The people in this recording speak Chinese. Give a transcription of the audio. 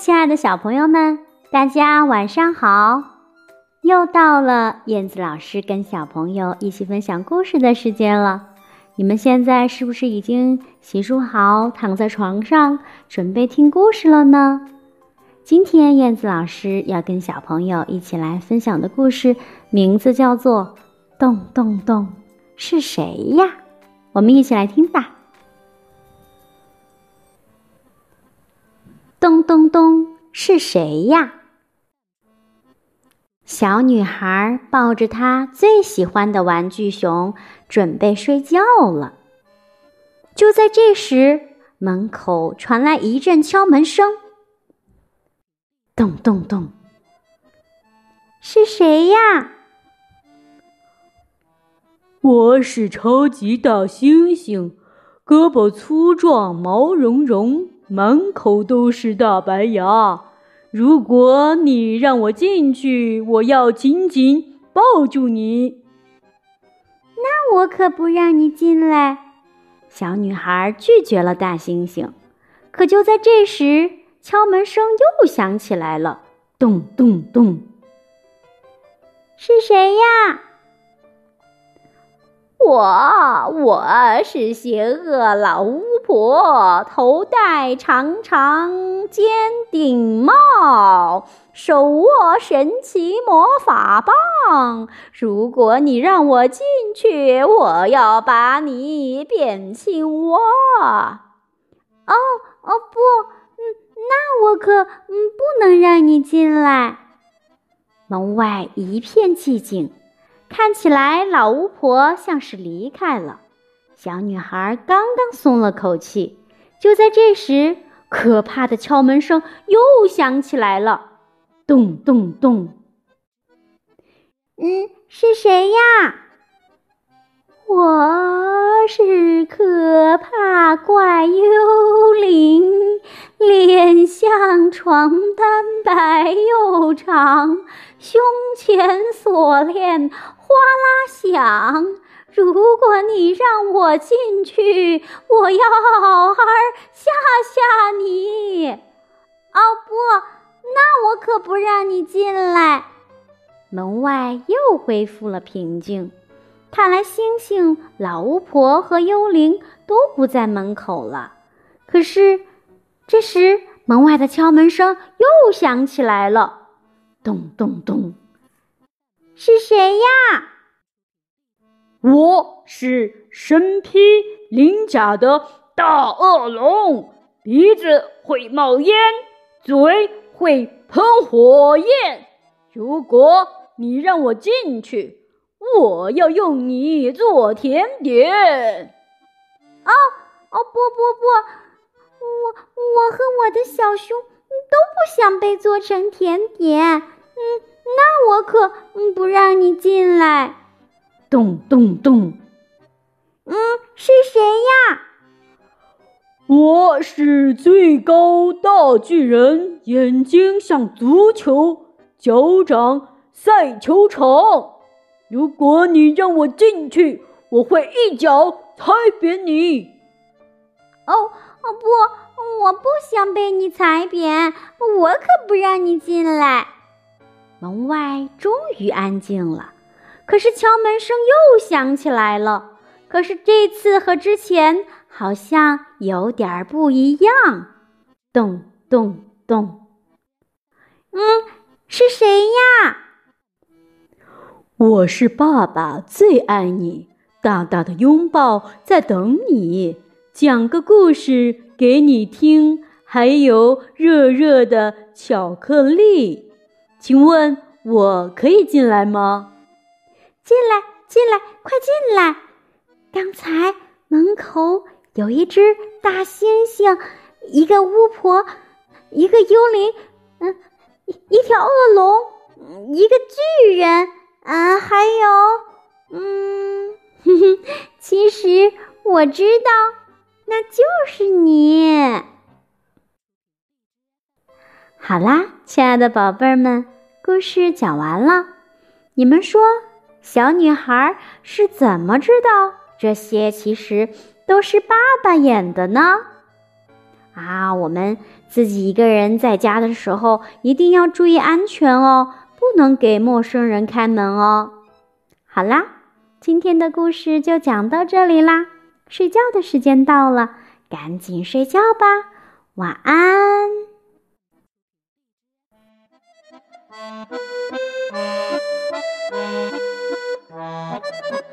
亲爱的小朋友们，大家晚上好！又到了燕子老师跟小朋友一起分享故事的时间了。你们现在是不是已经洗漱好，躺在床上准备听故事了呢？今天燕子老师要跟小朋友一起来分享的故事，名字叫做《咚咚咚》，是谁呀？我们一起来听吧。咚咚，是谁呀？小女孩抱着她最喜欢的玩具熊，准备睡觉了。就在这时，门口传来一阵敲门声。咚咚咚，是谁呀？我是超级大猩猩，胳膊粗壮，毛茸茸。满口都是大白牙，如果你让我进去，我要紧紧抱住你。那我可不让你进来。小女孩拒绝了大猩猩。可就在这时，敲门声又响起来了，咚咚咚。是谁呀？我，我是邪恶老巫婆，头戴长长尖顶帽，手握神奇魔法棒。如果你让我进去，我要把你变青蛙。哦哦不，嗯，那我可嗯不能让你进来。门外一片寂静。看起来老巫婆像是离开了，小女孩刚刚松了口气。就在这时，可怕的敲门声又响起来了，咚咚咚。嗯，是谁呀？我是可怕怪幽灵，脸像床单白又长，胸前锁链。哗啦响！如果你让我进去，我要好好吓吓你。哦不，那我可不让你进来。门外又恢复了平静，看来星星、老巫婆和幽灵都不在门口了。可是，这时门外的敲门声又响起来了，咚咚咚。是谁呀？我是身披鳞甲的大恶龙，鼻子会冒烟，嘴会喷火焰。如果你让我进去，我要用你做甜点。哦哦不不不，我我和我的小熊都不想被做成甜点。嗯。那我可不让你进来！咚咚咚！嗯，是谁呀？我是最高大巨人，眼睛像足球，脚掌赛球场。如果你让我进去，我会一脚踩扁你。哦哦不，我不想被你踩扁，我可不让你进来。门外终于安静了，可是敲门声又响起来了。可是这次和之前好像有点不一样，咚咚咚。嗯，是谁呀？我是爸爸，最爱你，大大的拥抱在等你，讲个故事给你听，还有热热的巧克力。请问我可以进来吗？进来，进来，快进来！刚才门口有一只大猩猩，一个巫婆，一个幽灵，嗯，一一条恶龙，一个巨人，啊，还有，嗯，哼哼，其实我知道，那就是你。好啦，亲爱的宝贝儿们，故事讲完了。你们说，小女孩是怎么知道这些其实都是爸爸演的呢？啊，我们自己一个人在家的时候，一定要注意安全哦，不能给陌生人开门哦。好啦，今天的故事就讲到这里啦，睡觉的时间到了，赶紧睡觉吧，晚安。Thank you.